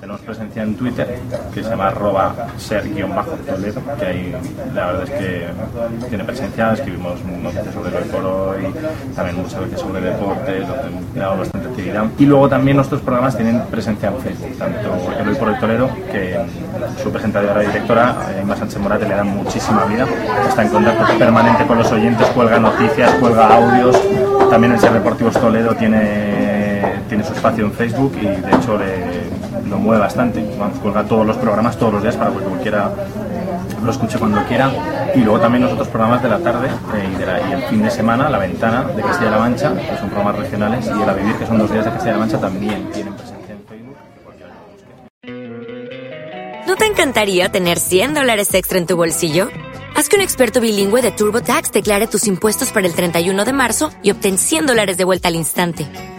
Tenemos presencia en Twitter que se llama arroba ser-toledo, que ahí la verdad es que tiene presencia, escribimos noticias sobre el foro y también muchas veces sobre deportes, donde damos bastante actividad. Y luego también nuestros programas tienen presencia en Facebook, tanto el Hoy por el Toledo, que su presentadora directora, Emma Sánchez Morate, le da muchísima vida, está en contacto permanente con los oyentes, cuelga noticias, cuelga audios, también el Ser Deportivos Toledo tiene, tiene su espacio en Facebook y de hecho le lo mueve bastante. cuelga todos los programas todos los días para que cualquiera lo escuche cuando quiera. Y luego también los otros programas de la tarde eh, y, el fin de semana, La Ventana de Castilla-La Mancha, que son programas regionales, y El A Vivir, que son dos días de Castilla-La Mancha, también tienen presencia en Facebook. ¿No te encantaría tener 100 dólares extra en tu bolsillo? Haz que un experto bilingüe de TurboTax declare tus impuestos para el 31 de marzo y obtén 100 dólares de vuelta al instante.